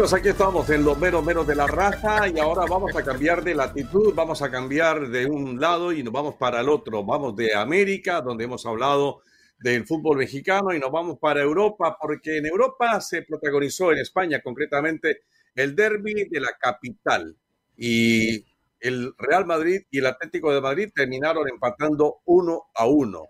Aquí estamos en los menos menos de la raza y ahora vamos a cambiar de latitud, vamos a cambiar de un lado y nos vamos para el otro. Vamos de América, donde hemos hablado del fútbol mexicano, y nos vamos para Europa, porque en Europa se protagonizó, en España concretamente, el derby de la capital. Y el Real Madrid y el Atlético de Madrid terminaron empatando uno a uno.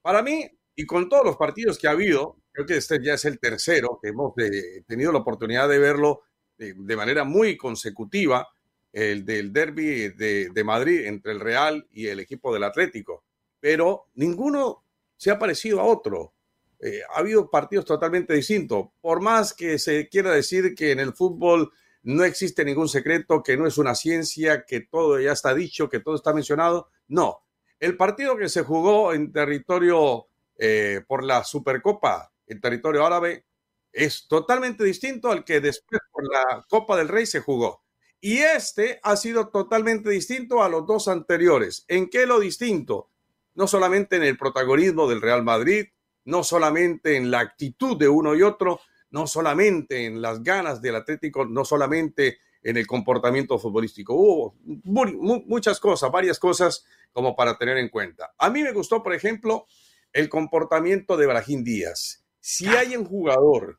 Para mí, y con todos los partidos que ha habido, creo que este ya es el tercero que hemos eh, tenido la oportunidad de verlo de, manera muy consecutiva, el del derby de, Madrid entre el Real y el equipo del Atlético. Pero ninguno se ha parecido a otro. Eh, ha habido partidos totalmente distintos. Por más que se quiera decir que en el fútbol no existe ningún secreto, que no es una ciencia, que todo ya está dicho, que todo está mencionado, no. El partido que se jugó en territorio eh, por la Supercopa en territorio árabe es totalmente distinto al que después por la Copa del Rey se jugó. Y este ha sido totalmente distinto a los dos anteriores. ¿En qué lo distinto? No solamente en el protagonismo del Real Madrid, no solamente en la actitud de uno y otro, no solamente en las ganas del Atlético, no solamente en el comportamiento futbolístico. Hubo muchas cosas, varias cosas como para tener en cuenta. A mí me gustó, por ejemplo, el comportamiento de Brahim Díaz si hay un jugador,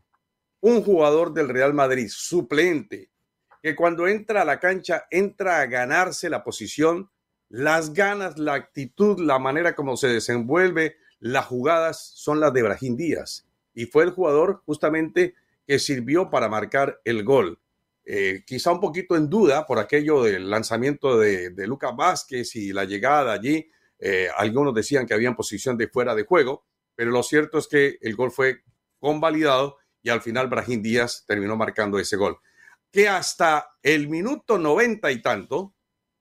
un jugador del Real Madrid suplente, que cuando entra a la cancha entra a ganarse la posición, las ganas, la actitud, la manera como se desenvuelve, las jugadas son las de Brahim Díaz. Y fue el jugador justamente que sirvió para marcar el gol. Eh, quizá un poquito en duda por aquello del lanzamiento de, Lucas Vázquez y la llegada allí. Eh, algunos decían que había posición de fuera de juego, pero lo cierto es que el gol fue convalidado y al final Brahim Díaz terminó marcando ese gol, que hasta el minuto noventa y tanto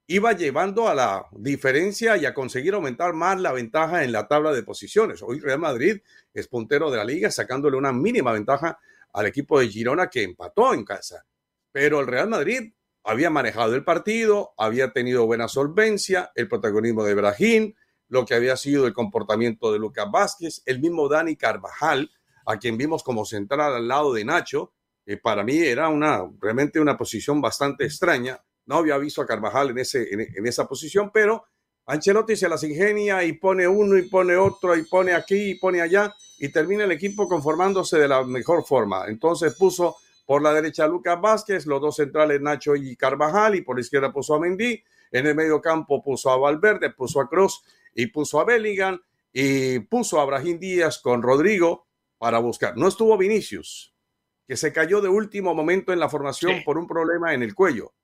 iba llevando a la diferencia y a conseguir aumentar más la ventaja en la tabla de posiciones. Hoy Real Madrid es puntero de la liga, sacándole una mínima ventaja al equipo de Girona que empató en casa. Pero el Real Madrid había manejado el partido, había tenido buena solvencia, el protagonismo de Brahim, lo que había sido el comportamiento de Lucas Vázquez, el mismo Dani Carvajal, a quien vimos como central al lado de Nacho, que para mí era una, realmente una posición bastante extraña. No había visto a Carvajal en, ese, en, esa posición, pero Ancelotti se las ingenia y pone uno y pone otro y pone aquí y pone allá y termina el equipo conformándose de la mejor forma. Entonces puso por la derecha Lucas Vázquez, los dos centrales Nacho y Carvajal y por la izquierda puso a Mendy. En el medio campo puso a Valverde, puso a Cruz y puso a Bellingham y puso a Brahim Díaz con Rodrigo para buscar. No estuvo Vinicius, que se cayó de último momento en la formación por un problema en el cuello.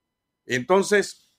Entonces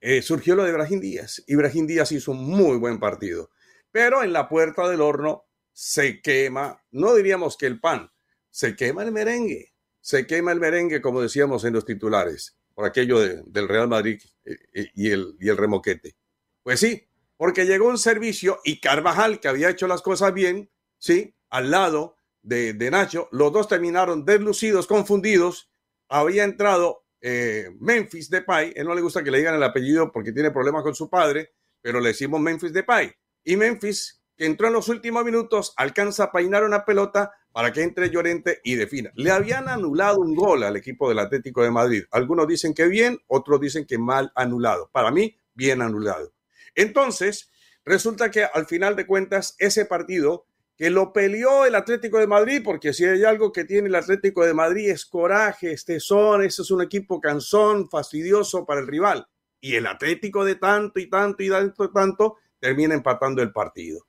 eh, surgió lo de Brahim Díaz y Brahim Díaz hizo un muy buen partido. Pero en la puerta del horno se quema, no diríamos que el pan, se quema el merengue, se quema el merengue, como decíamos en los titulares, por aquello del Real Madrid eh, eh, y el, y el remoquete. Pues sí, porque llegó un servicio y Carvajal, que había hecho las cosas bien, ¿sí? Al lado de, Nacho, los dos terminaron deslucidos, confundidos. Había entrado eh, Memphis Depay, él no le gusta que le digan el apellido porque tiene problemas con su padre, pero le decimos Memphis Depay. Y Memphis, que entró en los últimos minutos, alcanza a peinar una pelota para que entre Llorente y defina. Le habían anulado un gol al equipo del Atlético de Madrid. Algunos dicen que bien, otros dicen que mal anulado. Para mí, bien anulado. Entonces, resulta que al final de cuentas, ese partido que lo peleó el Atlético de Madrid, porque si hay algo que tiene el Atlético de Madrid es coraje, este son, ese es un equipo cansón, fastidioso para el rival. Y el Atlético de tanto y tanto y tanto y tanto termina empatando el partido.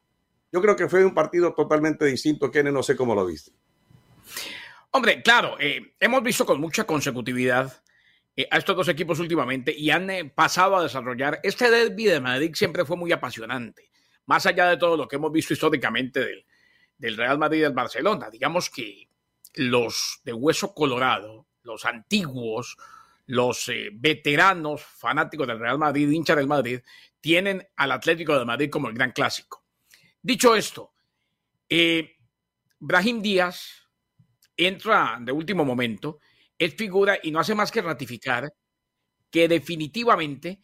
Yo creo que fue un partido totalmente distinto, Kenneth, no sé cómo lo viste. Hombre, claro, eh, hemos visto con mucha consecutividad eh, a estos dos equipos últimamente y han eh, pasado a desarrollar. Este derby de Madrid siempre fue muy apasionante, más allá de todo lo que hemos visto históricamente del, del Real Madrid y del Barcelona. Digamos que los de hueso colorado, los antiguos, los eh, veteranos fanáticos del Real Madrid, hinchas del Madrid, tienen al Atlético de Madrid como el gran clásico. Dicho esto, Brahim Díaz entra de último momento, es figura y no hace más que ratificar que definitivamente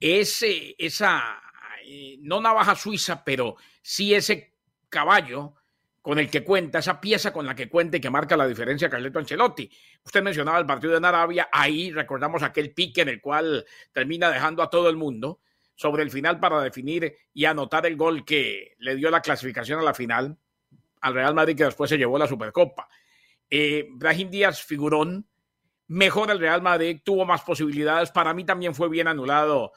esa, eh, no navaja suiza, pero sí ese caballo con el que cuenta, esa pieza con la que cuenta y que marca la diferencia Carleto Ancelotti. Usted mencionaba el partido en Arabia, ahí recordamos aquel pique en el cual termina dejando a todo el mundo sobre el final para definir y anotar el gol que le dio la clasificación a la final al Real Madrid que después se llevó la Supercopa. Eh, Brahim Díaz, figurón, mejor el Real Madrid, tuvo más posibilidades. Para mí también fue bien anulado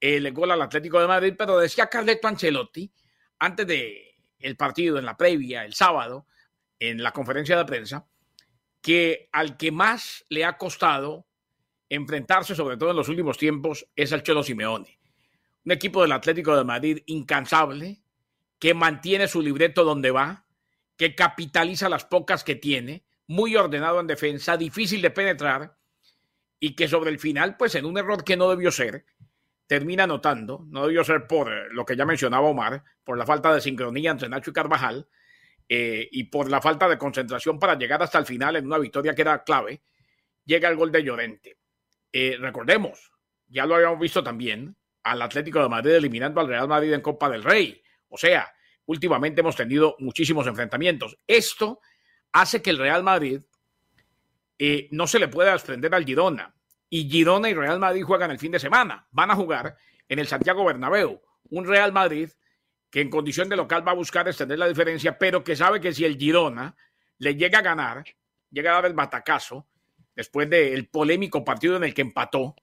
el gol al Atlético de Madrid, pero decía Carleto Ancelotti antes de el partido, en la previa, el sábado, en la conferencia de prensa, que al que más le ha costado enfrentarse, sobre todo en los últimos tiempos, es al Cholo Simeone. Un equipo del Atlético de Madrid incansable, que mantiene su libreto donde va, que capitaliza las pocas que tiene, muy ordenado en defensa, difícil de penetrar, y que sobre el final, pues en un error que no debió ser, termina anotando, no debió ser por eh, lo que ya mencionaba Omar, por la falta de sincronía entre Nacho y Carvajal eh, y por la falta de concentración para llegar hasta el final en una victoria que era clave, llega el gol de Llorente. Eh, recordemos, ya lo habíamos visto también, al Atlético de Madrid eliminando al Real Madrid en Copa del Rey. O sea, últimamente hemos tenido muchísimos enfrentamientos. Esto hace que el Real Madrid no se le pueda desprender al Girona y Girona y Real Madrid juegan el fin de semana. Van a jugar en el Santiago Bernabéu. Un Real Madrid que en condición de local va a buscar extender la diferencia, pero que sabe que si el Girona le llega a ganar, llega a dar el batacazo, después del polémico partido en el que empató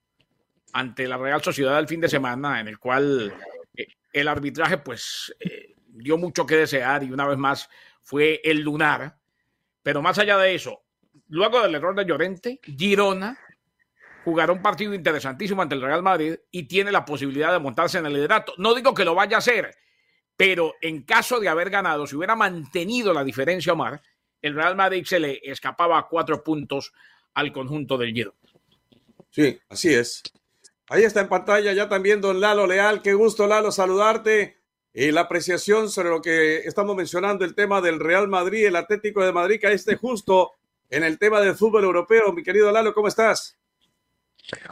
ante la Real Sociedad el fin de semana, en el cual eh, el arbitraje pues eh, dio mucho que desear y una vez más fue el lunar. Pero más allá de eso, luego del error de Llorente, Girona jugará un partido interesantísimo ante el Real Madrid y tiene la posibilidad de montarse en el liderato. No digo que lo vaya a hacer, pero en caso de haber ganado, si hubiera mantenido la diferencia, Omar, el Real Madrid se le escapaba a cuatro puntos al conjunto del Giro. Sí, así es. Ahí está en pantalla ya también don Lalo Leal. Qué gusto, Lalo, saludarte. Y la apreciación sobre lo que estamos mencionando, el tema del Real Madrid, el Atlético de Madrid, que esté justo en el tema del fútbol europeo. Mi querido Lalo, ¿cómo estás?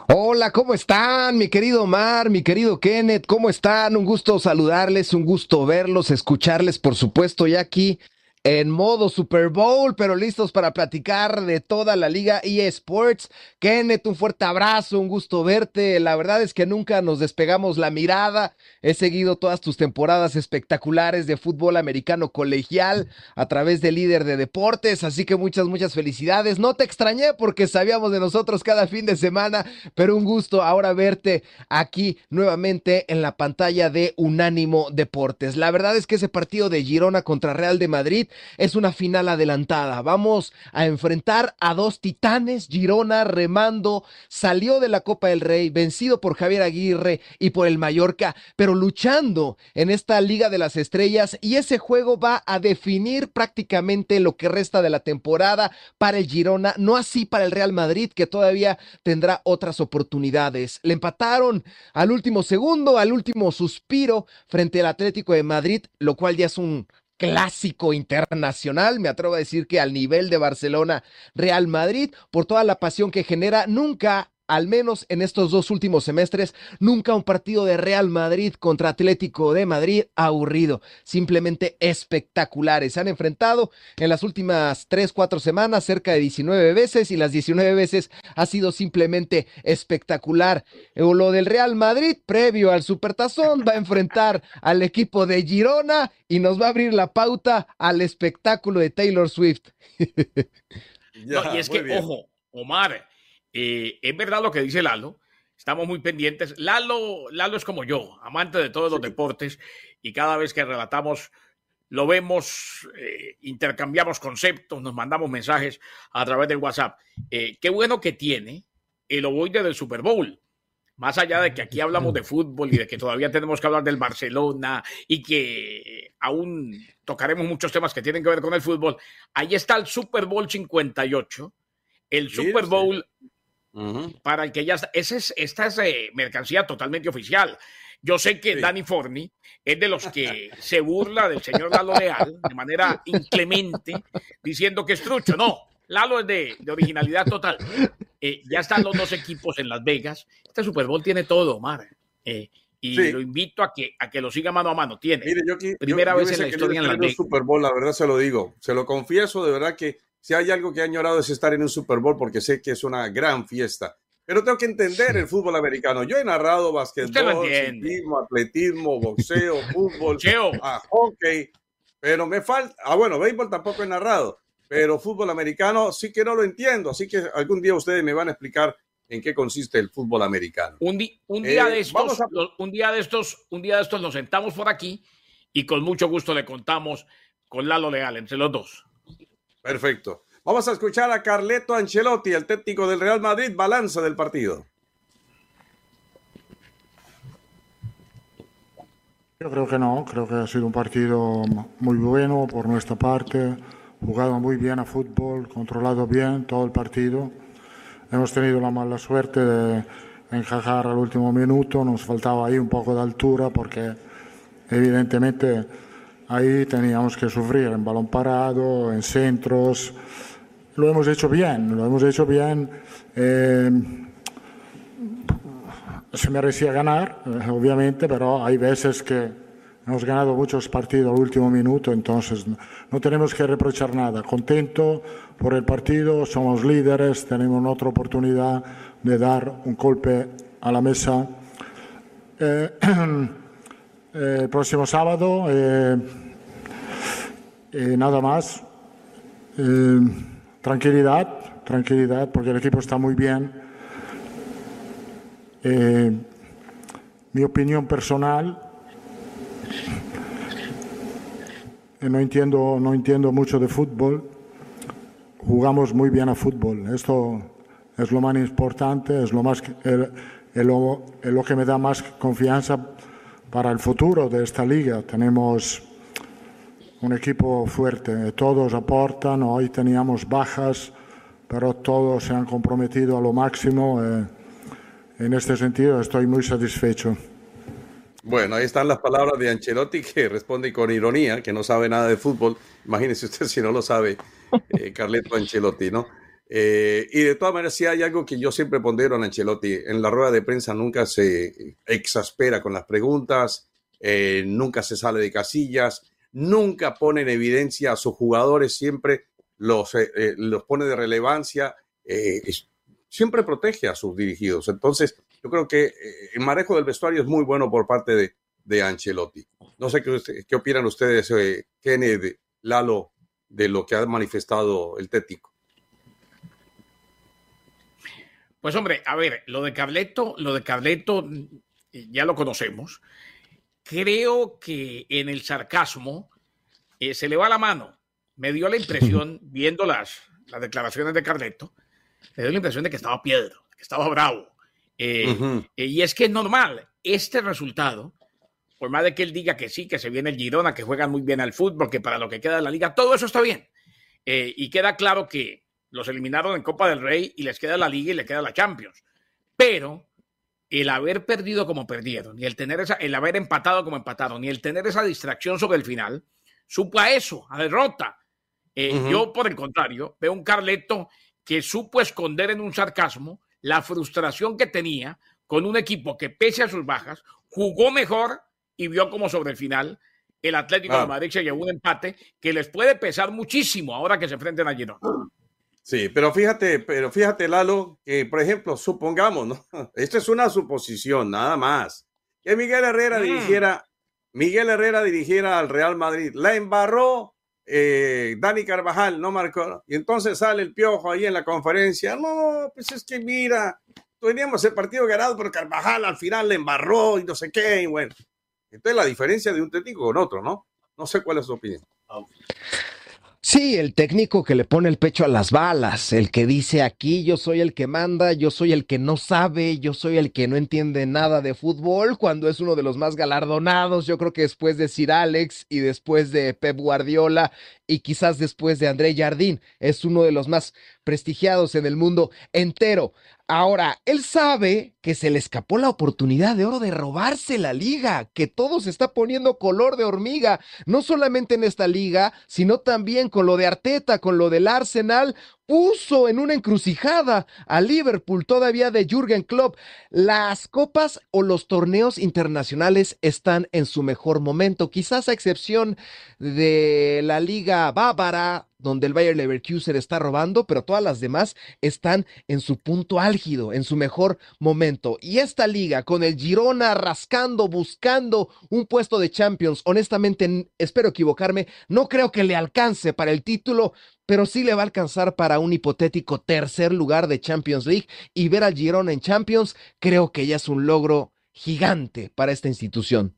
Hola, ¿cómo están? Mi querido Omar, mi querido Kenneth, ¿cómo están? Un gusto saludarles, un gusto verlos, escucharles, por supuesto, ya aquí en modo Super Bowl, pero listos para platicar de toda la liga eSports. Kenneth, un fuerte abrazo, un gusto verte. La verdad es que nunca nos despegamos la mirada. He seguido todas tus temporadas espectaculares de fútbol americano colegial a través de líder de deportes, así que muchas, muchas felicidades. No te extrañé porque sabíamos de nosotros cada fin de semana, pero un gusto ahora verte aquí nuevamente en la pantalla de Unánimo Deportes. La verdad es que ese partido de Girona contra Real de Madrid es una final adelantada. Vamos a enfrentar a dos titanes. Girona remando salió de la Copa del Rey, vencido por Javier Aguirre y por el Mallorca, pero luchando en esta Liga de las Estrellas y ese juego va a definir prácticamente lo que resta de la temporada para el Girona, no así para el Real Madrid que todavía tendrá otras oportunidades. Le empataron al último segundo, al último suspiro frente al Atlético de Madrid, lo cual ya es un clásico internacional, me atrevo a decir que al nivel de Barcelona, Real Madrid, por toda la pasión que genera, nunca al menos en estos dos últimos semestres, nunca un partido de Real Madrid contra Atlético de Madrid aburrido, simplemente espectaculares. Se han enfrentado en las últimas tres, cuatro semanas cerca de 19 veces y las 19 veces ha sido simplemente espectacular. Lo del Real Madrid, previo al Supertazón, va a enfrentar al equipo de Girona y nos va a abrir la pauta al espectáculo de Taylor Swift. y es que, ojo, Omar, eh, es verdad lo que dice Lalo, estamos muy pendientes. Lalo, Lalo es como yo, amante de todos los deportes y cada vez que relatamos lo vemos, eh, intercambiamos conceptos, nos mandamos mensajes a través del WhatsApp. Eh, qué bueno que tiene el ovoide del Super Bowl. más allá de que aquí hablamos de fútbol y de que todavía tenemos que hablar del Barcelona y que aún tocaremos muchos temas que tienen que ver con el fútbol, ahí está el Super Bowl 58, el Super Bowl para el que ya está, es, esta es eh, mercancía totalmente oficial. Yo sé que Danny Forni es de los que se burla del señor Lalo Leal de manera inclemente, diciendo que es trucho. No, Lalo es de, originalidad total. Eh, ya están los dos equipos en Las Vegas. Este Super Bowl tiene todo, Omar. Eh, y lo invito a que, a que lo siga mano a mano. Tiene. Mire, yo Primera vez en la historia en Las Vegas. Super Bowl, la verdad se lo digo. Se lo confieso, de verdad que si hay algo que he añorado es estar en un Super Bowl porque sé que es una gran fiesta. Pero tengo que entender el fútbol americano. Yo he narrado basquetbol, ciclismo, atletismo, boxeo, fútbol, a hockey, pero me falta. Ah, bueno, béisbol tampoco he narrado pero fútbol americano sí que no lo entiendo, así que algún día ustedes me van a explicar en qué consiste el fútbol americano. Un, un día de eh, estos, un día de estos, un día de estos nos sentamos por aquí y con mucho gusto le contamos con Lalo Leal entre los dos. Perfecto. Vamos a escuchar a Carleto Ancelotti, el técnico del Real Madrid, balance del partido. Yo creo que no, creo que ha sido un partido muy bueno por nuestra parte jugado muy bien a fútbol, controlado bien todo el partido. Hemos tenido la mala suerte de encajar al último minuto, nos faltaba ahí un poco de altura porque evidentemente ahí teníamos que sufrir en balón parado, en centros. Lo hemos hecho bien, lo hemos hecho bien. Eh, se merecía ganar, eh, obviamente, pero hay veces que Hemos ganado muchos partidos al último minuto, entonces no tenemos que reprochar nada. Contento por el partido, somos líderes, tenemos otra oportunidad de dar un golpe a la mesa. Eh, el próximo sábado, eh, nada más. tranquilidad, tranquilidad, porque el equipo está muy bien. mi opinión personal no entiendo, no entiendo mucho de fútbol. Jugamos muy bien a fútbol. Esto es lo más importante, es lo, más, lo que me da más confianza para el futuro de esta liga. Tenemos un equipo fuerte, todos aportan, hoy teníamos bajas, pero todos se han comprometido a lo máximo. Eh, en este sentido estoy muy satisfecho. Bueno, ahí están las palabras de Ancelotti que responde con ironía, que no sabe nada de fútbol. Imagínese usted si no lo sabe, eh, Carleto Ancelotti, ¿no? Eh, y de todas maneras, si hay algo que yo siempre pondero en Ancelotti, en la rueda de prensa nunca se exaspera con las preguntas, eh, nunca se sale de casillas, nunca pone en evidencia a sus jugadores, siempre los, los pone de relevancia, siempre protege a sus dirigidos. Entonces, yo creo que eh, el manejo del vestuario es muy bueno por parte de, de Ancelotti. No sé qué, qué opinan ustedes, eh, Kenneth, Lalo, de lo que ha manifestado el técnico. Pues hombre, a ver, lo de Carleto, lo de Carleto ya lo conocemos. Creo que en el sarcasmo eh, se le va la mano. Me dio la impresión, viendo las, las declaraciones de Carleto, me dio la impresión de que estaba piedro, que estaba bravo. Eh, eh, y es que es normal, este resultado, por más de que él diga que sí, que se viene el Girona, que juegan muy bien al fútbol, que para lo que queda de la liga, todo eso está bien. Eh, y queda claro que los eliminaron en Copa del Rey y les queda la liga y le queda la Champions. Pero el haber perdido como perdieron, y el tener esa, el haber empatado como empataron, y el tener esa distracción sobre el final, supo a eso, a derrota. Yo, por el contrario, veo un Carleto que supo esconder en un sarcasmo la frustración que tenía con un equipo que, pese a sus bajas, jugó mejor y vio como sobre el final el Atlético de Madrid se llevó un empate que les puede pesar muchísimo ahora que se enfrenten a Girona. Sí, pero fíjate, pero fíjate, Lalo, que por ejemplo, supongamos, ¿no? Esta es una suposición, nada más. Que Miguel Herrera mm. dirigiera, Miguel Herrera dirigiera al Real Madrid. La embarró eh, Dani Carvajal no marcó. Y entonces sale el piojo ahí en la conferencia. No, pues es que mira, teníamos el partido ganado, pero Carvajal al final le embarró y no sé qué. Y bueno, entonces la diferencia de un técnico con otro, ¿no? No sé cuál es su opinión. Sí, el técnico que le pone el pecho a las balas, el que dice aquí yo soy el que manda, yo soy el que no sabe, yo soy el que no entiende nada de fútbol, cuando es uno de los más galardonados, yo creo que después de Sir Alex y después de Pep Guardiola y quizás después de André Jardín, es uno de los más prestigiados en el mundo entero. Ahora, él sabe que se le escapó la oportunidad de oro de robarse la liga, que todo se está poniendo color de hormiga, no solamente en esta liga, sino también con lo de Arteta, con lo del Arsenal, puso en una encrucijada a Liverpool todavía de Jürgen Klopp. Las copas o los torneos internacionales están en su mejor momento, quizás a excepción de la liga bávara donde el Bayer Leverkusen está robando, pero todas las demás están en su punto álgido, en su mejor momento. Y esta liga, con el Girona rascando, buscando un puesto de Champions, honestamente, espero equivocarme, no creo que le alcance para el título, pero sí le va a alcanzar para un hipotético tercer lugar de Champions League y ver al Girona en Champions, creo que ya es un logro gigante para esta institución.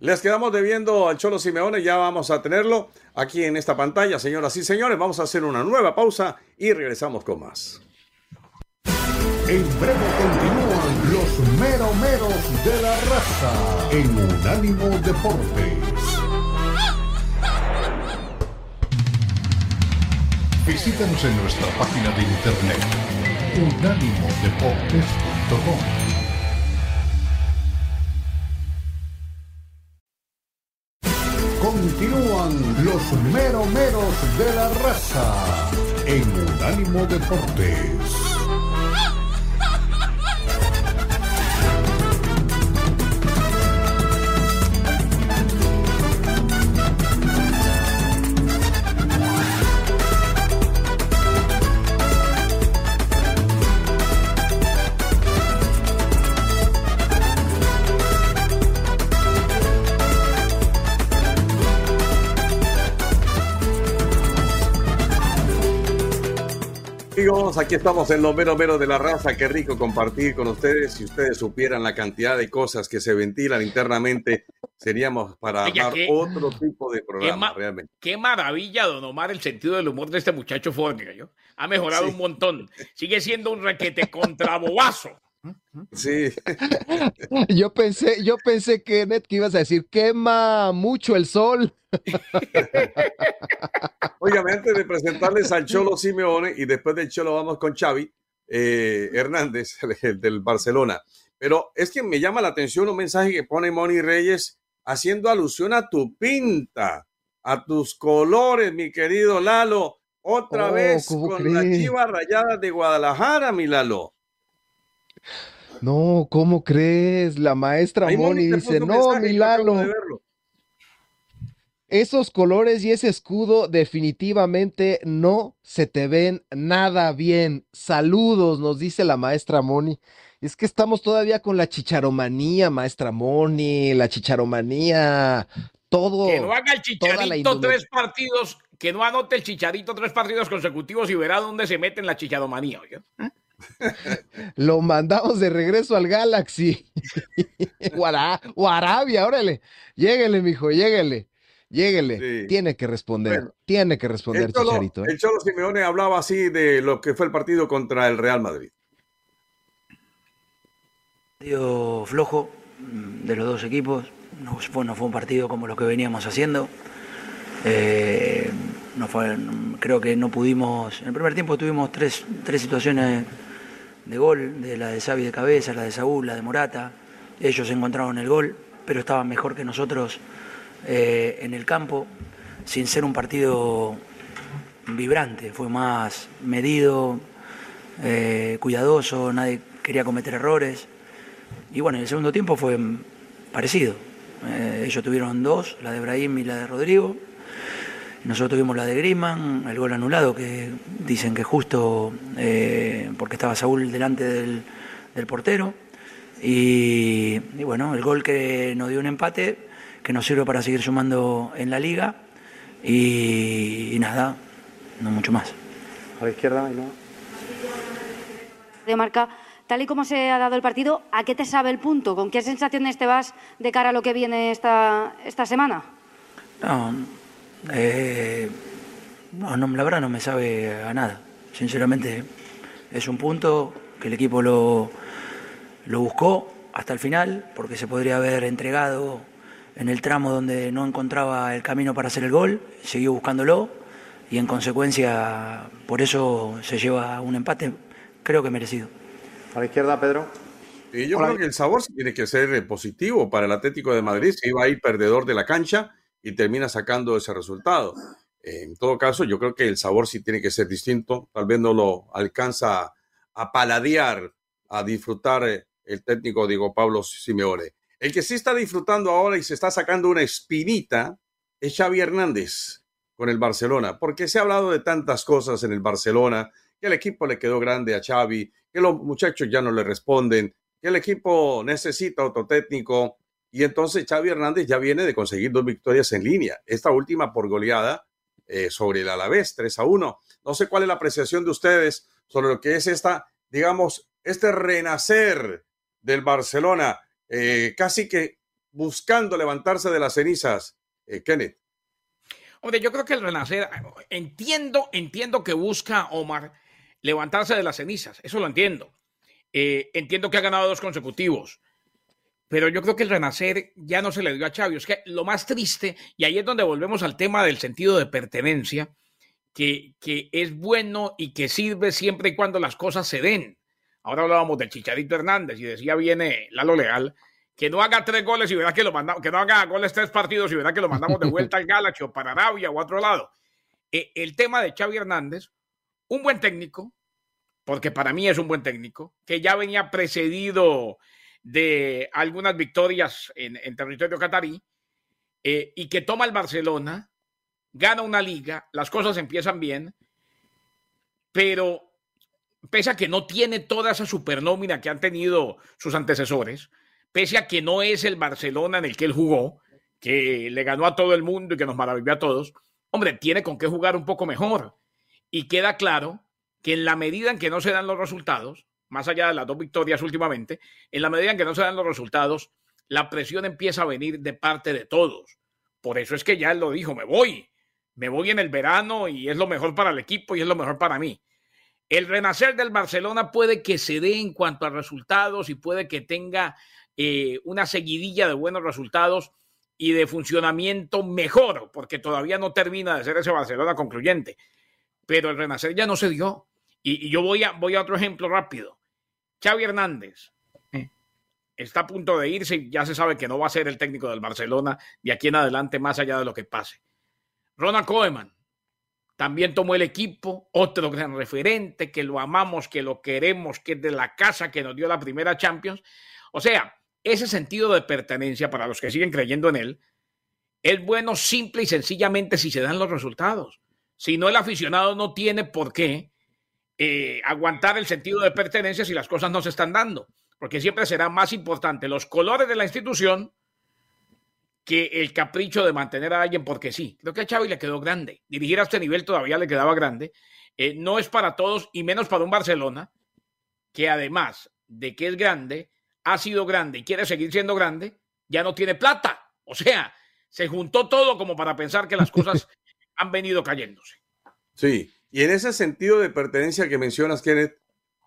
Les quedamos debiendo al Cholo Simeone, ya vamos a tenerlo aquí en esta pantalla, señoras y señores. Vamos a hacer una nueva pausa y regresamos con más. En breve continúan los meromeros de la raza en Unánimo Deportes. Visítanos en nuestra página de internet unánimodeportes.com. Continúan los meromeros de la raza en Unánimo Deportes. Amigos, aquí estamos en los menos menos de la raza. Qué rico compartir con ustedes. Si ustedes supieran la cantidad de cosas que se ventilan internamente, seríamos para dar otro tipo de programa, qué realmente. Qué maravilla, don Omar, el sentido del humor de este muchacho Fórnica. ¿yo? Ha mejorado un montón. Sigue siendo un requete contrabobazo. Sí. Yo pensé, yo pensé, Kenneth, que ibas a decir, quema mucho el sol. Óigame, antes de presentarles al Cholo Simeone y después del Cholo vamos con Xavi eh, Hernández, del Barcelona. Pero es que me llama la atención un mensaje que pone Moni Reyes haciendo alusión a tu pinta, a tus colores, mi querido Lalo. Otra Oh, vez ¿cómo con cree? la chiva rayada de Guadalajara, mi Lalo. No, ¿cómo crees? La maestra Ahí Moni dice, no, mi Lalo, esos colores y ese escudo definitivamente no se te ven nada bien. Saludos, nos dice la maestra Moni. Es que estamos todavía con la chicharomanía, maestra Moni, la chicharomanía, todo. Que no haga el chicharito tres partidos, que no anote el chicharito tres partidos consecutivos y verá dónde se mete en la chicharomanía. oye. Lo mandamos de regreso al Galaxy. Guara- o a Arabia, órale. Lléguele, mijo, lléguele. Lléguele. Sí. Tiene que responder. Bueno, tiene que responder, El Cholo, Chicharito. ¿eh? el Cholo Simeone hablaba así de lo que fue el partido contra el Real Madrid. partido flojo mm, de los dos equipos. No fue, no fue un partido como lo que veníamos haciendo. Eh, no fue- creo que no pudimos. En el primer tiempo tuvimos tres, tres situaciones de gol: de la de Xavi de cabeza, la de Saúl, la de Morata. Ellos encontraron el gol, pero estaban mejor que nosotros eh, en el campo, sin ser un partido vibrante. Fue más medido, eh, cuidadoso, nadie quería cometer errores. Y bueno, el segundo tiempo fue parecido. Eh, ellos tuvieron dos, la de Brahim y la de Rodrigo. Nosotros tuvimos la de Griezmann, el gol anulado, que dicen que justo eh, porque estaba Saúl delante del, del portero. Y, y bueno, el gol que nos dio un empate, que nos sirve para seguir sumando en la liga. Y, y nada, no mucho más. A la izquierda, ¿no? de marca. Tal y como se ha dado el partido, ¿a qué te sabe el punto? ¿Con qué sensaciones te vas de cara a lo que viene esta, esta semana? No, Eh, no, no, la verdad no me sabe a nada. Sinceramente, es un punto que el equipo lo, lo buscó hasta el final, porque se podría haber entregado en el tramo donde no encontraba el camino para hacer el gol, siguió buscándolo y en consecuencia por eso se lleva un empate, creo que merecido. A la izquierda, Pedro. Y yo creo que el sabor tiene que ser positivo para el Atlético de Madrid. Se iba a ir perdedor de la cancha y termina sacando ese resultado. En todo caso, yo creo que el sabor sí tiene que ser distinto. Tal vez no lo alcanza a paladear, a disfrutar eh, el técnico Diego Pablo Simeone. El que sí está disfrutando ahora y se está sacando una espinita es Xavi Hernández con el Barcelona, porque se ha hablado de tantas cosas en el Barcelona, que el equipo le quedó grande a Xavi, que los muchachos ya no le responden, que el equipo necesita otro técnico, y entonces Xavi Hernández ya viene de conseguir dos victorias en línea, esta última por goleada eh, sobre el Alavés, 3 a 1. No sé cuál es la apreciación de ustedes sobre lo que es esta, digamos, este renacer del Barcelona, eh, casi que buscando levantarse de las cenizas, eh, Kenneth. Hombre, yo creo que el renacer, entiendo, entiendo que busca Omar levantarse de las cenizas, eso lo entiendo. entiendo que ha ganado dos consecutivos, pero yo creo que el renacer ya no se le dio a Xavi. Es que lo más triste, y ahí es donde volvemos al tema del sentido de pertenencia, que, que es bueno y que sirve siempre y cuando las cosas se den. Ahora hablábamos de Chicharito Hernández y decía viene Lalo Leal que no haga tres goles y verá que lo mandamos, que no haga goles tres partidos y verá que lo mandamos de vuelta al Galaxy o para Arabia o a otro lado. Eh, el tema de Xavi Hernández, un buen técnico, porque para mí es un buen técnico, que ya venía precedido de algunas victorias en, territorio catarí eh, y que toma el Barcelona, gana una liga, las cosas empiezan bien, pero pese a que no tiene toda esa supernómina que han tenido sus antecesores, pese a que no es el Barcelona en el que él jugó, que le ganó a todo el mundo y que nos maravilló a todos, hombre, tiene con qué jugar un poco mejor. Y queda claro que en la medida en que no se dan los resultados, más allá de las dos victorias últimamente, en la medida en que no se dan los resultados, la presión empieza a venir de parte de todos. Por eso es que ya él lo dijo, me voy, me voy en el verano y es lo mejor para el equipo y es lo mejor para mí. El renacer del Barcelona puede que se dé en cuanto a resultados y puede que tenga eh, una seguidilla de buenos resultados y de funcionamiento mejor, porque todavía no termina de ser ese Barcelona concluyente. Pero el renacer ya no se dio. Y, y yo voy a, voy a otro ejemplo rápido. Xavi Hernández está a punto de irse y ya se sabe que no va a ser el técnico del Barcelona de aquí en adelante, más allá de lo que pase. Ronald Koeman también tomó el equipo, otro gran referente, que lo amamos, que lo queremos, que es de la casa que nos dio la primera Champions. O sea, ese sentido de pertenencia para los que siguen creyendo en él es bueno simple y sencillamente si se dan los resultados. Si no, el aficionado no tiene por qué eh, aguantar el sentido de pertenencia si las cosas no se están dando, porque siempre será más importante los colores de la institución que el capricho de mantener a alguien porque sí. Creo que a Xavi le quedó grande. Dirigir a este nivel todavía le quedaba grande. Eh, no es para todos y menos para un Barcelona que además de que es grande, ha sido grande y quiere seguir siendo grande, ya no tiene plata. O sea, se juntó todo como para pensar que las cosas han venido cayéndose. Sí, y en ese sentido de pertenencia que mencionas, Kenneth,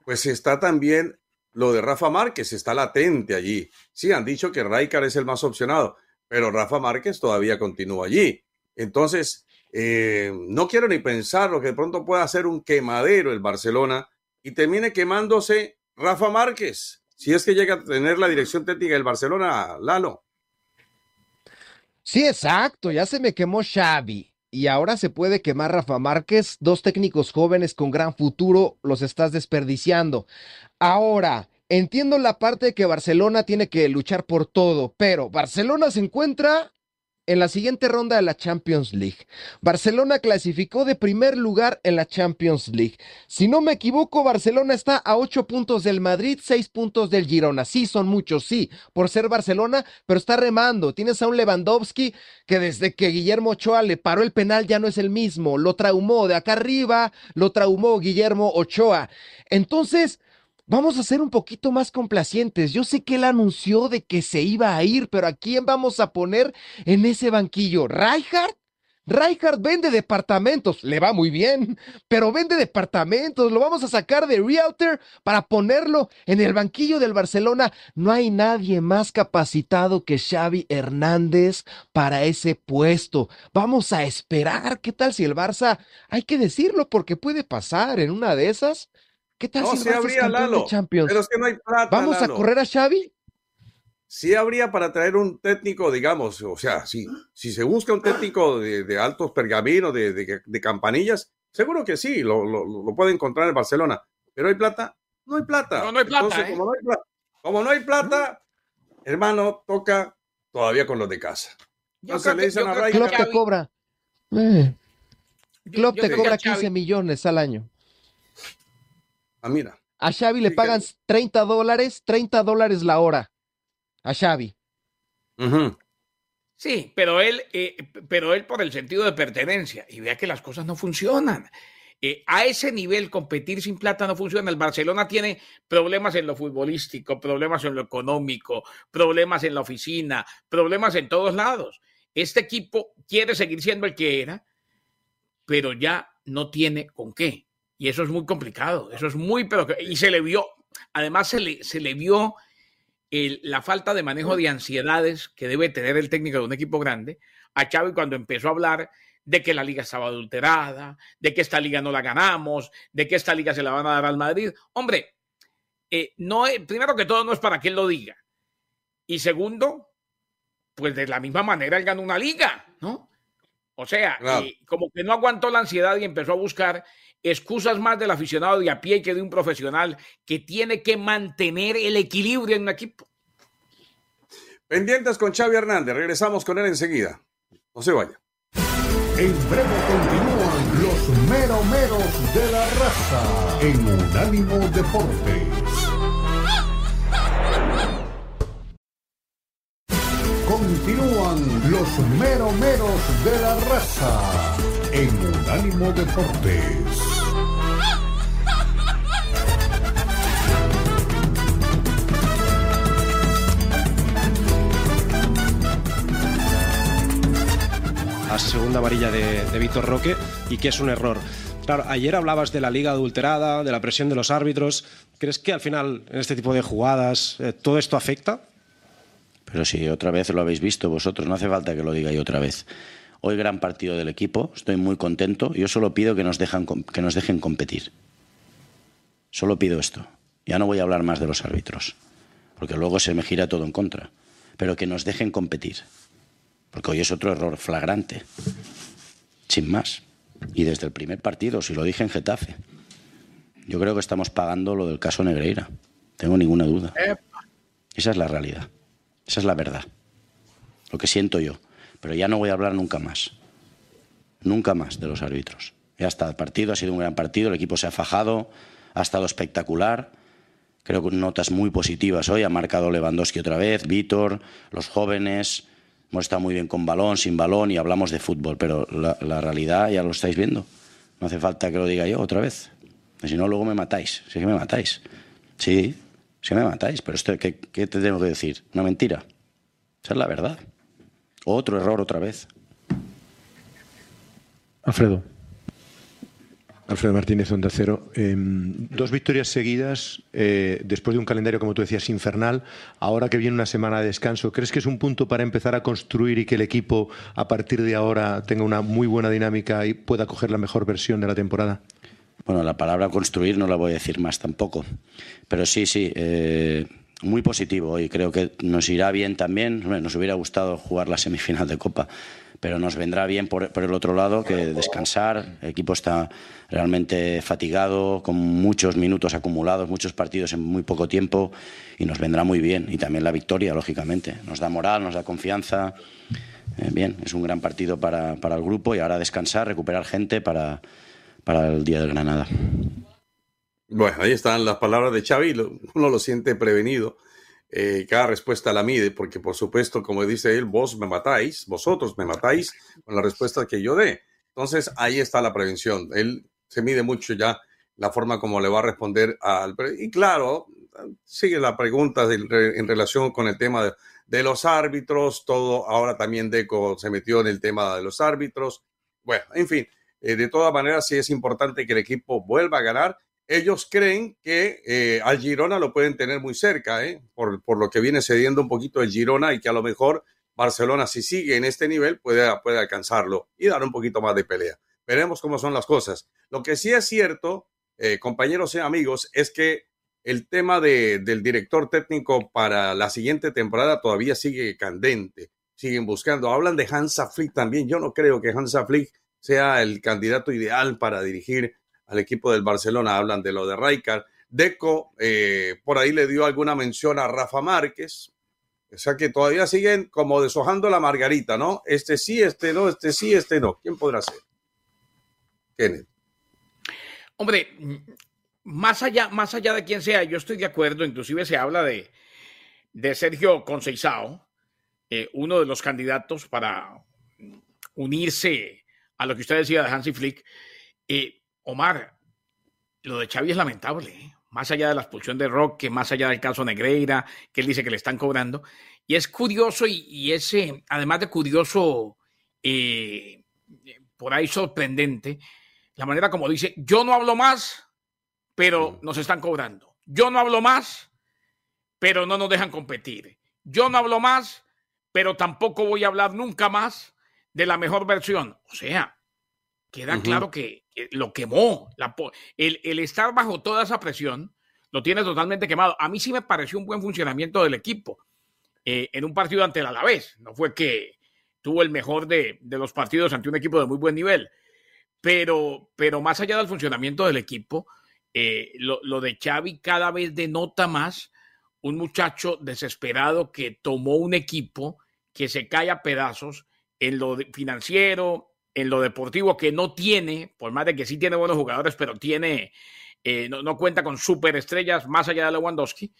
pues está también lo de Rafa Márquez, está latente allí. Sí, han dicho que Raikar es el más opcionado, pero Rafa Márquez todavía continúa allí. Entonces, eh, no quiero ni pensar lo que de pronto pueda ser un quemadero el Barcelona y termine quemándose Rafa Márquez, si es que llega a tener la dirección técnica del Barcelona, Lalo. Sí, exacto, ya se me quemó Xavi y ahora se puede quemar Rafa Márquez, dos técnicos jóvenes con gran futuro, los estás desperdiciando. Ahora, entiendo la parte de que Barcelona tiene que luchar por todo, pero Barcelona se encuentra en la siguiente ronda de la Champions League. Barcelona clasificó de primer lugar en la Champions League. Si no me equivoco, Barcelona está a ocho puntos del Madrid, seis puntos del Girona. Sí, son muchos, sí, por ser Barcelona, pero está remando. Tienes a un Lewandowski que desde que Guillermo Ochoa le paró el penal ya no es el mismo. Lo traumó de acá arriba, lo traumó Guillermo Ochoa. Entonces, Vamos a ser un poquito más complacientes. Yo sé que él anunció de que se iba a ir, pero ¿a quién vamos a poner en ese banquillo? ¿Rijkaard? Rijkaard vende departamentos, le va muy bien, pero vende departamentos, lo vamos a sacar de Realtor para ponerlo en el banquillo del Barcelona. No hay nadie más capacitado que Xavi Hernández para ese puesto. Vamos a esperar, ¿qué tal si el Barça, hay que decirlo porque puede pasar en una de esas? ¿Qué tal si el Barça es de Champions? Pero es que no hay plata, ¿Vamos a correr a Xavi? sí habría para traer un técnico, digamos, o sea, si, si se busca un técnico de, altos pergaminos, de, de, campanillas, seguro que sí, lo, lo, puede encontrar en Barcelona. Pero hay plata, no hay plata. No, no hay plata, ¿eh? como, no hay plata como no hay plata, hermano, toca todavía con los de casa. Entonces le dicen a Club te cobra. Eh. Club te cobra 15 millones al año. Ah, mira. A Xavi le pagan 30 dólares, 30 dólares la hora a Xavi. Sí, pero él, eh, pero él por el sentido de pertenencia y vea que las cosas no funcionan. Eh, a ese nivel competir sin plata no funciona. El Barcelona tiene problemas en lo futbolístico, problemas en lo económico, problemas en la oficina, problemas en todos lados. Este equipo quiere seguir siendo el que era, pero ya no tiene con qué. Y eso es muy complicado. Eso es muy, pero y se le vio, además se le, se le vio la falta de manejo de ansiedades que debe tener el técnico de un equipo grande a Xavi cuando empezó a hablar de que la liga estaba adulterada, de que esta liga no la ganamos, de que esta liga se la van a dar al Madrid. Hombre, eh, no primero que todo no es para que él lo diga. Y segundo, pues de la misma manera él ganó una liga, ¿no? O sea, eh, como que no aguantó la ansiedad y empezó a buscar excusas más del aficionado de a pie que de un profesional que tiene que mantener el equilibrio en un equipo. Pendientes con Xavi Hernández, regresamos con él enseguida. No se vaya. En breve continúan los meromeros de la raza en Unánimo Deportes. Continúan los meromeros de la raza en Unánimo Deportes. La segunda varilla de, Víctor Roque y que es un error. Claro, ayer hablabas de la liga adulterada, de la presión de los árbitros. ¿Crees que al final, en este tipo de jugadas, eh, todo esto afecta? Pero si otra vez lo habéis visto vosotros, no hace falta que lo diga yo otra vez. Hoy gran partido del equipo, estoy muy contento. Yo solo pido que nos, dejan, que nos dejen competir. Solo pido esto. Ya no voy a hablar más de los árbitros, porque luego se me gira todo en contra. Pero que nos dejen competir. Porque hoy es otro error flagrante. Sin más. Y desde el primer partido, si lo dije en Getafe. Yo creo que estamos pagando lo del caso Negreira. Tengo ninguna duda. Esa es la realidad. Esa es la verdad. Lo que siento yo. Pero ya no voy a hablar nunca más. Nunca más de los árbitros. Ya está, el partido ha sido un gran partido, el equipo se ha fajado, ha estado espectacular. Creo que notas muy positivas hoy. Ha marcado Lewandowski otra vez, Víctor, los jóvenes, hemos estado muy bien con balón, sin balón y hablamos de fútbol, pero la, realidad ya lo estáis viendo. No hace falta que lo diga yo otra vez. Si no, luego me matáis. Si que me matáis. Sí, sí me matáis, pero esto, ¿qué, ¿qué, te tengo que decir? ¿Una mentira? Esa es la verdad. Otro error otra vez. Alfredo. Alfredo Martínez, Onda Cero. Em, dos victorias seguidas eh, después de un calendario, como tú decías, infernal. Ahora que viene una semana de descanso, ¿crees que es un punto para empezar a construir y que el equipo a partir de ahora tenga una muy buena dinámica y pueda coger la mejor versión de la temporada? Bueno, la palabra construir no la voy a decir más tampoco. Pero sí, sí. Eh, muy positivo y creo que nos irá bien también. Nos hubiera gustado jugar la semifinal de Copa pero nos vendrá bien por, el otro lado que descansar. El equipo está realmente fatigado, con muchos minutos acumulados, muchos partidos en muy poco tiempo y nos vendrá muy bien. Y también la victoria, lógicamente. Nos da moral, nos da confianza. Eh, bien, es un gran partido para, para, el grupo y ahora descansar, recuperar gente para, para el día del Granada. Bueno, ahí están las palabras de Xavi, uno lo siente prevenido eh, cada respuesta la mide, porque por supuesto, como dice él, vos me matáis, vosotros me matáis con la respuesta que yo dé. Entonces, ahí está la prevención. Él se mide mucho ya la forma como le va a responder al... Y claro, sigue la pregunta en relación con el tema de, los árbitros, todo, ahora también Deco se metió en el tema de los árbitros, Bueno, en fin, eh, de todas maneras sí es importante que el equipo vuelva a ganar. Ellos creen que eh, al Girona lo pueden tener muy cerca, ¿eh? por, por, lo que viene cediendo un poquito el Girona y que a lo mejor Barcelona, si sigue en este nivel, puede, puede alcanzarlo y dar un poquito más de pelea. Veremos cómo son las cosas. Lo que sí es cierto, eh, compañeros y amigos, es que el tema de, del director técnico para la siguiente temporada todavía sigue candente. Siguen buscando. Hablan de Hansa Flick también. Yo no creo que Hansa Flick sea el candidato ideal para dirigir al equipo del Barcelona. Hablan de lo de Rijkaard. Deco eh, por ahí le dio alguna mención a Rafa Márquez. O sea que todavía siguen como deshojando la margarita, ¿no? Este sí, este no, este sí, este no. ¿Quién podrá ser? Kenneth. Hombre, más allá, más allá de quién sea, yo estoy de acuerdo, inclusive se habla de, de Sergio Conceizao, eh, uno de los candidatos para unirse a lo que usted decía de Hansi Flick. Eh, Omar, lo de Xavi es lamentable, ¿eh? más allá de la expulsión de Roque, más allá del caso Negreira, que él dice que le están cobrando. Y es curioso y, y ese, además de curioso, eh, por ahí sorprendente, la manera como dice, yo no hablo más, pero nos están cobrando. Yo no hablo más, pero no nos dejan competir. Yo no hablo más, pero tampoco voy a hablar nunca más de la mejor versión. O sea, queda uh -huh. claro que, que, lo quemó. El, estar bajo toda esa presión lo tiene totalmente quemado. A mí sí me pareció un buen funcionamiento del equipo eh, en un partido ante el Alavés. No fue que tuvo el mejor de, de, los partidos ante un equipo de muy buen nivel. Pero, pero más allá del funcionamiento del equipo, eh, lo, lo, de Xavi cada vez denota más un muchacho desesperado que tomó un equipo que se cae a pedazos en lo financiero, en lo deportivo, que no tiene, por más de que sí tiene buenos jugadores, pero tiene, eh, no, no, cuenta con superestrellas más allá de Lewandowski,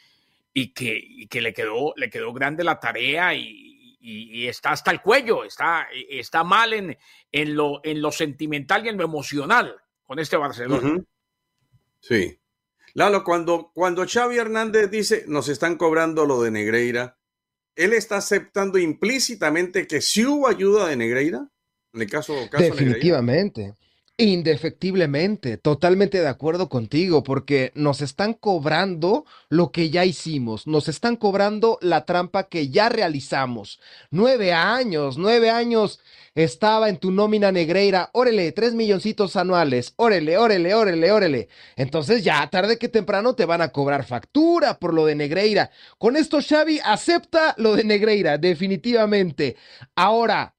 y que, y que le, quedó, le quedó grande la tarea y, y, está hasta el cuello, está, está mal en, en, lo, en lo sentimental y en lo emocional con este Barcelona. Sí. Lalo, cuando, cuando Xavi Hernández dice nos están cobrando lo de Negreira, ¿él está aceptando implícitamente que sí hubo ayuda de Negreira? En caso, caso Definitivamente. Indefectiblemente, totalmente de acuerdo contigo, porque nos están cobrando lo que ya hicimos, nos están cobrando la trampa que ya realizamos. Nueve años, nueve años estaba en tu nómina Negreira, órele, tres milloncitos anuales, órele, órele, órele, órele. Entonces ya tarde que temprano te van a cobrar factura por lo de Negreira. Con esto Xavi acepta lo de Negreira, definitivamente. Ahora,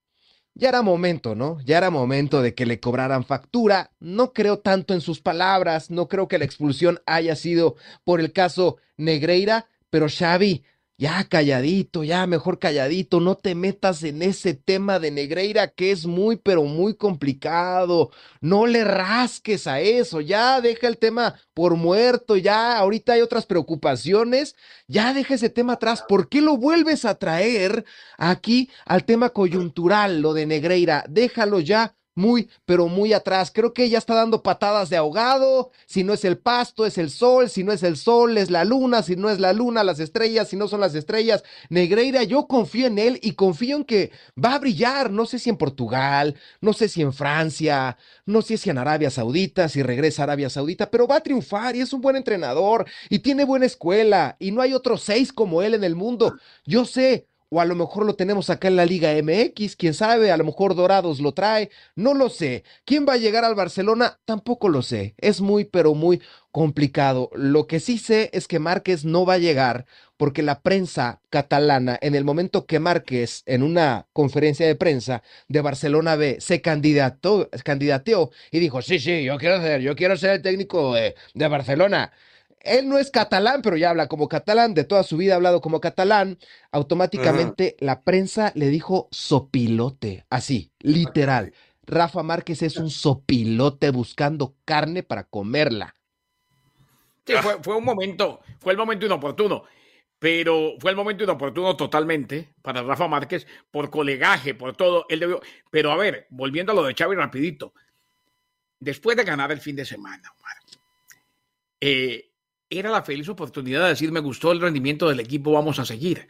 ya era momento, ¿no? Ya era momento de que le cobraran factura. No creo tanto en sus palabras, no creo que la expulsión haya sido por el caso Negreira, pero Xavi, ya calladito, ya mejor calladito, no te metas en ese tema de Negreira que es muy, pero muy complicado. No le rasques a eso, ya deja el tema por muerto, ya ahorita hay otras preocupaciones, ya deja ese tema atrás. ¿Por qué lo vuelves a traer aquí al tema coyuntural, lo de Negreira? Déjalo ya muy, pero muy atrás. Creo que ya está dando patadas de ahogado. Si no es el pasto, es el sol. Si no es el sol, es la luna. Si no es la luna, las estrellas. Si no son las estrellas, Negreira, yo confío en él y confío en que va a brillar. No sé si en Portugal, no sé si en Francia, no sé si en Arabia Saudita, si regresa a Arabia Saudita, pero va a triunfar y es un buen entrenador y tiene buena escuela y no hay otros seis como él en el mundo. Yo sé, o a lo mejor lo tenemos acá en la Liga MX, quién sabe, a lo mejor Dorados lo trae, no lo sé. ¿Quién va a llegar al Barcelona? Tampoco lo sé. Es muy, pero muy complicado. Lo que sí sé es que Márquez no va a llegar porque la prensa catalana, en el momento que Márquez, en una conferencia de prensa de Barcelona B, se candidató, candidateó y dijo, sí, sí, yo quiero ser, yo quiero ser el técnico de, de Barcelona él no es catalán, pero ya habla como catalán, de toda su vida ha hablado como catalán, automáticamente uh -huh. la prensa le dijo sopilote, así, literal. Rafa Márquez es un sopilote buscando carne para comerla. Sí, fue, fue un momento, fue el momento inoportuno, pero fue el momento inoportuno totalmente para Rafa Márquez por colegaje, por todo. Él debió, pero a ver, volviendo a lo de Xavi rapidito, después de ganar el fin de semana, Omar, eh, era la feliz oportunidad de decir, me gustó el rendimiento del equipo, vamos a seguir.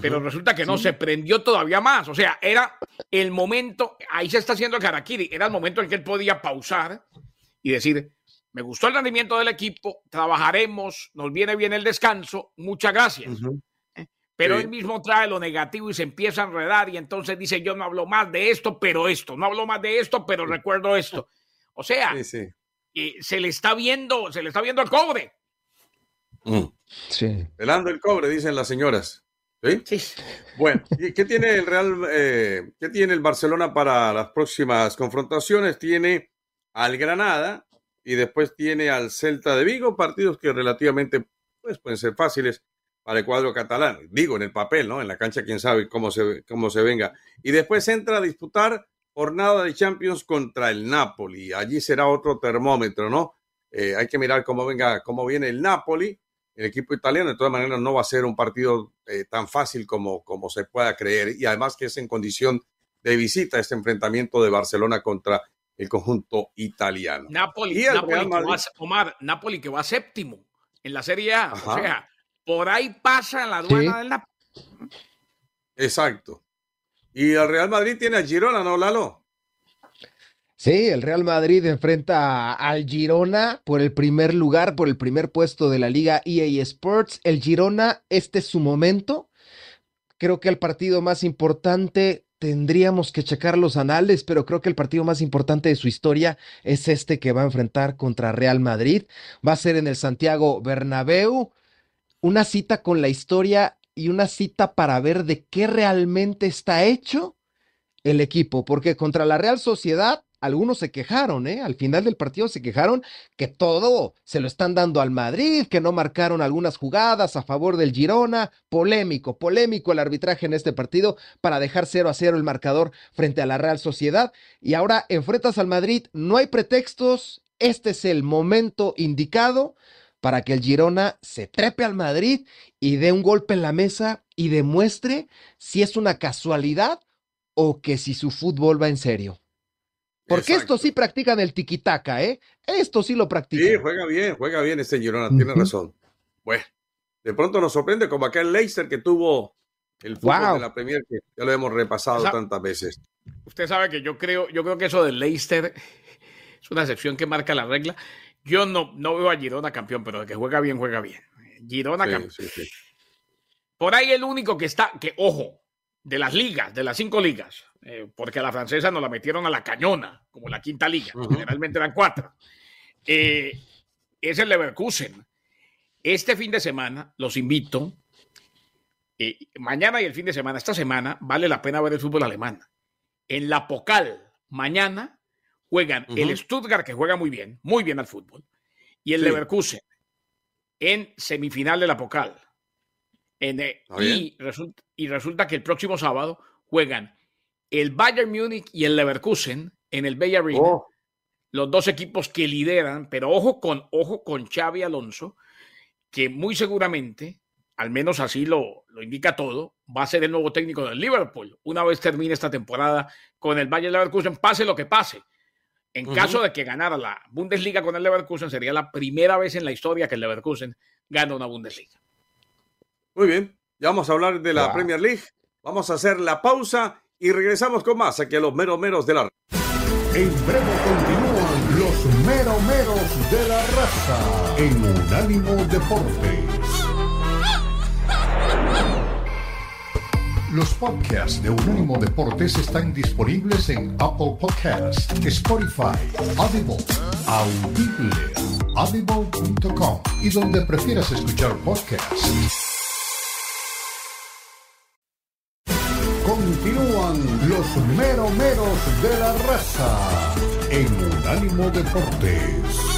pero resulta que no, se prendió todavía más. O sea, era el momento, ahí se está haciendo el Karakiri, era el momento en que él podía pausar y decir, me gustó el rendimiento del equipo, trabajaremos, nos viene bien el descanso, muchas gracias. ¿Eh? Pero él mismo trae lo negativo y se empieza a enredar y entonces dice, yo no hablo más de esto, pero esto, no hablo más de esto, pero recuerdo esto. O sea, eh, se le está viendo, se le está viendo el cobre. Mm. Sí. Pelando el cobre, dicen las señoras. ¿Sí? Bueno, qué tiene el Real, eh, qué tiene el Barcelona para las próximas confrontaciones? Tiene al Granada y después tiene al Celta de Vigo, partidos que relativamente pues, pueden ser fáciles para el cuadro catalán. Digo, en el papel, ¿no? En la cancha, quién sabe cómo se, cómo se venga. Y después entra a disputar jornada de Champions contra el Napoli. Allí será otro termómetro, ¿no? Eh, hay que mirar cómo venga, cómo viene el Napoli el equipo italiano. De todas maneras, no va a ser un partido eh, tan fácil como, como se pueda creer. Y además que es en condición de visita este enfrentamiento de Barcelona contra el conjunto italiano. Napoli, Napoli, que va, Omar, Napoli que va séptimo en la Serie A. O sea, por ahí pasa la aduana del Napoli. Exacto. Y el Real Madrid tiene a Girona, ¿no, Lalo? Sí, el Real Madrid enfrenta al Girona por el primer lugar, por el primer puesto de la Liga EA Sports. El Girona, este es su momento. Creo que el partido más importante tendríamos que checar los anales, pero creo que el partido más importante de su historia es este que va a enfrentar contra Real Madrid. Va a ser en el Santiago Bernabéu. Una cita con la historia y una cita para ver de qué realmente está hecho el equipo, porque contra la Real Sociedad algunos se quejaron, ¿eh? Al final del partido se quejaron que todo se lo están dando al Madrid, que no marcaron algunas jugadas a favor del Girona. Polémico, polémico el arbitraje en este partido para dejar 0 a 0 el marcador frente a la Real Sociedad. Y ahora enfrentas al Madrid, no hay pretextos, este es el momento indicado para que el Girona se trepe al Madrid y dé un golpe en la mesa y demuestre si es una casualidad o que si su fútbol va en serio. Porque estos sí practican el tiquitaca, ¿eh? Esto sí lo practican. Sí, juega bien, juega bien este Girona, tiene razón. Bueno, de pronto nos sorprende como aquel Leicester que tuvo el fútbol de la Premier, que ya lo hemos repasado tantas veces. Usted sabe que yo creo, yo creo que eso del Leicester es una excepción que marca la regla. Yo no, no veo a Girona campeón, pero de que juega bien, juega bien. Girona campeón. Por ahí el único que está, que ojo, de las ligas, de las cinco ligas, eh, porque a la francesa nos la metieron a la cañona, como la quinta liga, generalmente eran cuatro, eh, es el Leverkusen. Este fin de semana los invito, eh, mañana y el fin de semana, esta semana, vale la pena ver el fútbol alemán. En la Pocal, mañana, juegan el Stuttgart, que juega muy bien, muy bien al fútbol, y el Leverkusen en semifinal de la Pocal. y, resulta, y resulta que el próximo sábado juegan el Bayern Múnich y el Leverkusen en el Bay Arena. Oh. Los dos equipos que lideran, pero ojo con, ojo con Xavi Alonso, que muy seguramente, al menos así lo, lo indica todo, va a ser el nuevo técnico del Liverpool una vez termine esta temporada con el Bayern Leverkusen, pase lo que pase. En caso de que ganara la Bundesliga con el Leverkusen, sería la primera vez en la historia que el Leverkusen gana una Bundesliga. Muy bien, ya vamos a hablar de la Premier League. Vamos a hacer la pausa y regresamos con más aquí a los meros meros de la En breve continúan los meros meros de la raza en Unánimo Deportes. Los podcasts de Unánimo Deportes están disponibles en Apple Podcasts, Spotify, Audible, Audible, audible.com y donde prefieras escuchar podcasts. Meromeros de la raza en Unánimo Deportes.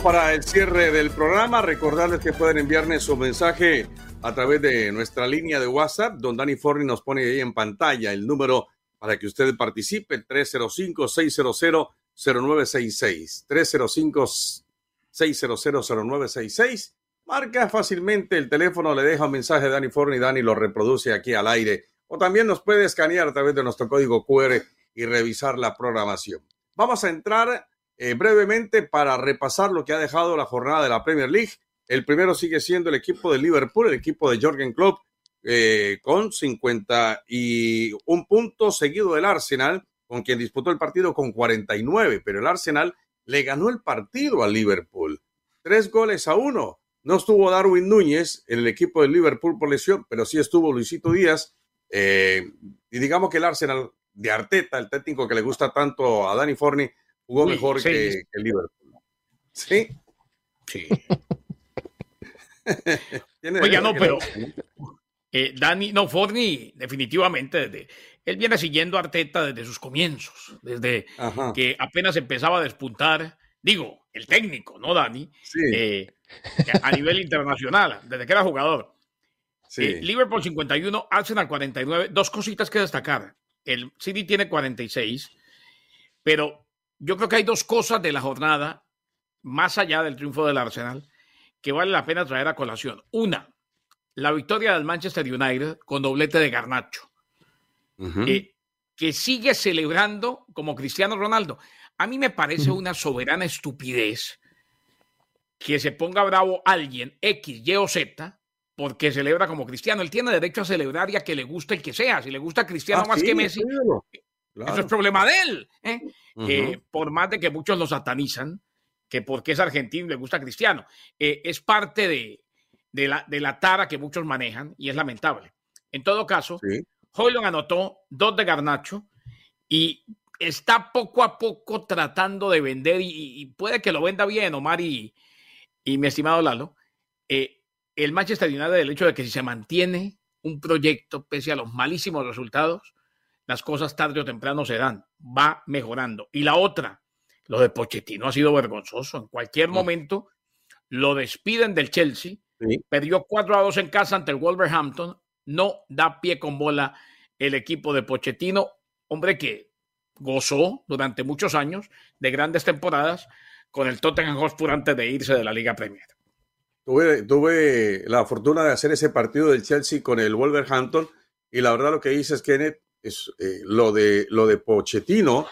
Para el cierre del programa, recordarles que pueden enviarme su mensaje a través de nuestra línea de WhatsApp. Don Dani Forni nos pone ahí en pantalla el número para que usted participe, 305-600-0966. 305-600-0966. marca fácilmente el teléfono, le deja un mensaje a Dani Forni Dani lo reproduce aquí al aire. O también nos puede escanear a través de nuestro código QR y revisar la programación. Vamos a entrar eh, brevemente para repasar lo que ha dejado la jornada de la Premier League. El primero sigue siendo el equipo de Liverpool, el equipo de Jorgen Klopp, eh, con 51 puntos, seguido del Arsenal, con quien disputó el partido con 49, pero el Arsenal le ganó el partido al Liverpool. Tres goles a uno. No estuvo Darwin Núñez en el equipo del Liverpool por lesión, pero sí estuvo Luisito Díaz. Eh, y digamos que el Arsenal de Arteta, el técnico que le gusta tanto a Dani Forni, jugó mejor que, el Liverpool. Sí. Sí. Oiga, no, pero eh, Dani, no, Forni, definitivamente, desde, él viene siguiendo a Arteta desde sus comienzos, desde que apenas empezaba a despuntar, digo, el técnico, no Dani, eh, a nivel internacional, desde que era jugador. Eh, Liverpool 51, Arsenal 49, dos cositas que destacar. El City tiene 46, pero yo creo que hay dos cosas de la jornada, más allá del triunfo del Arsenal, que vale la pena traer a colación. Una, la victoria del Manchester United con doblete de Garnacho, eh, que sigue celebrando como Cristiano Ronaldo. A mí me parece una soberana estupidez que se ponga bravo alguien, X, Y o Z, porque celebra como Cristiano. Él tiene derecho a celebrar y a que le guste el que sea. Si le gusta Cristiano ah, más que Messi, eso es problema de él. ¿eh? por más de que muchos lo satanizan, que porque es argentino le gusta Cristiano, eh, es parte de, de la, de la tara que muchos manejan y es lamentable. En todo caso, sí. anotó dos de Garnacho y está poco a poco tratando de vender y, puede que lo venda bien, Omar y, y mi estimado Lalo. Eh, el Manchester United, el hecho de que si se mantiene un proyecto pese a los malísimos resultados, las cosas tarde o temprano se dan, va mejorando. Y la otra, lo de Pochettino ha sido vergonzoso. En cualquier momento lo despiden del Chelsea Perdió 4 a 2 en casa ante el Wolverhampton. No da pie con bola el equipo de Pochettino, hombre que gozó durante muchos años de grandes temporadas con el Tottenham Hotspur antes de irse de la Liga Premier. Tuve, tuve la fortuna de hacer ese partido del Chelsea con el Wolverhampton y la verdad lo que dices, Kenneth, es eh, lo, de, lo de Pochettino.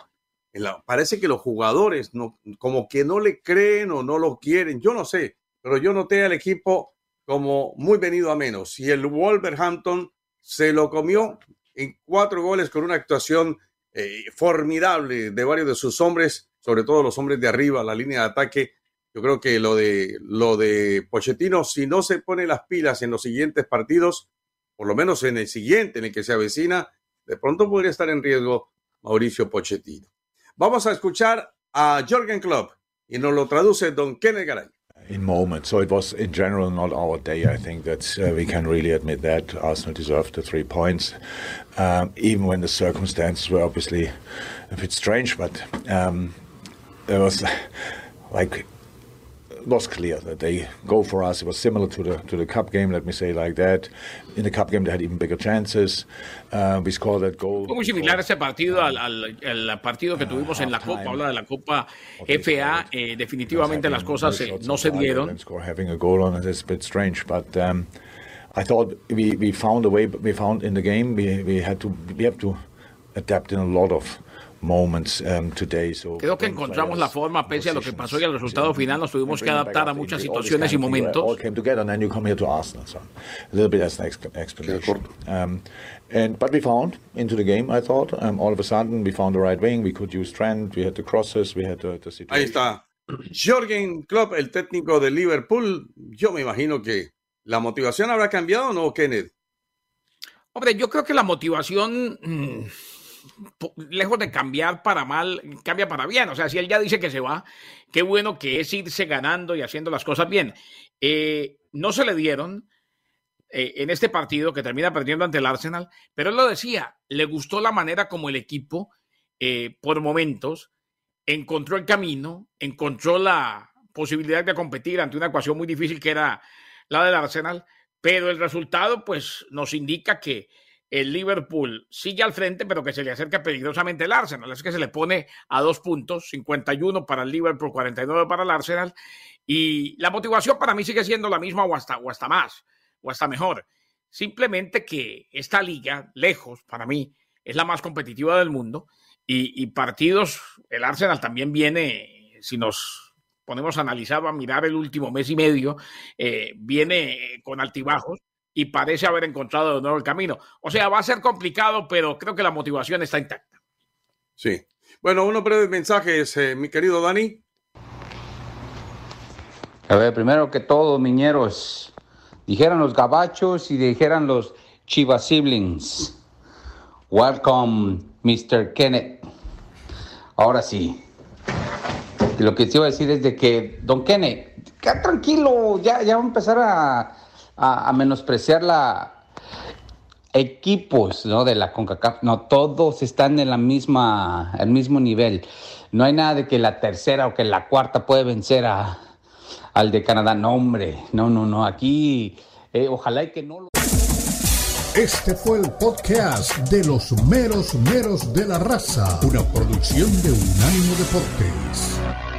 parece que los jugadores no, como que no le creen o no lo quieren, yo no sé, pero yo noté al equipo como muy venido a menos. Y el Wolverhampton se lo comió en cuatro goles con una actuación eh, formidable de varios de sus hombres, sobre todo los hombres de arriba, la línea de ataque. Yo creo que lo de, lo de Pochettino, si no se pone las pilas en los siguientes partidos, por lo menos en el siguiente, en el que se avecina, de pronto podría estar en riesgo Mauricio Pochettino. Vamos a escuchar a Jorgen Klopp y nos lo traduce Don Kenneth Garay. in moments. So it was in general not our day. I think that uh, we can really admit that Arsenal deserved the three points, um, even when the circumstances were obviously a bit strange. But um, there was like was clear that they go for us. It was similar to the to the cup game, let me say like that. In the cup game, they had even bigger chances. Uh, we scored that goal. Fue muy similar ese partido al, al, al partido que tuvimos en la Copa, habla de la Copa FA. Eh, definitivamente las cosas eh, no se dieron. Having a goal on it is a bit strange, but. Um, I thought we, we found a way. We found in the game we, we had to we have to adapt in a lot of Creo que encontramos la forma, pese a lo que pasó y al resultado final, nos tuvimos que adaptar a muchas situaciones y momentos. And but we found into the game, I thought, um, all of a sudden we found the right wing, we could use Trent, we had the crosses, we had the, the situation. Ahí está. Jorgen Klopp, el técnico de Liverpool, yo me imagino que la motivación habrá cambiado, ¿no, Kenneth? Hombre, yo creo que la motivación mm, lejos de cambiar para mal, cambia para bien. O sea, si él ya dice que se va, qué bueno que es irse ganando y haciendo las cosas bien. Eh, no se le dieron eh, en este partido que termina perdiendo ante el Arsenal, pero él lo decía, le gustó la manera como el equipo, eh, por momentos, encontró el camino, encontró la posibilidad de competir ante una ecuación muy difícil que era la del Arsenal, pero el resultado pues nos indica que el Liverpool sigue al frente, pero que se le acerca peligrosamente el Arsenal. Es que se le pone a dos puntos, 51 para el Liverpool, 49 para el Arsenal. Y la motivación para mí sigue siendo la misma o hasta, o hasta más, o hasta mejor. Simplemente que esta liga, lejos, para mí, es la más competitiva del mundo y, partidos, el Arsenal también viene, si nos ponemos a analizar, a mirar el último mes y medio, eh, viene con altibajos y parece haber encontrado de nuevo el camino. O sea, va a ser complicado, pero creo que la motivación está intacta. Sí. Bueno, unos breves mensajes, eh, mi querido Dani. A ver, primero que todo, miñeros, dijeran los gabachos y dijeran los Chivas siblings. Welcome, Mr. Kenneth. Ahora sí. Lo que te iba a decir es de que, don Kenneth, queda tranquilo, ya, ya va a empezar a, menospreciar la equipos ¿no? de la CONCACAF. No, todos están en la misma, el mismo nivel. No hay nada de que la tercera o que la cuarta puede vencer a, al de Canadá. No, hombre, no, no, no. Aquí, eh, ojalá y que no lo. Este fue el podcast de los meros meros de la raza, una producción de Unánimo Deportes.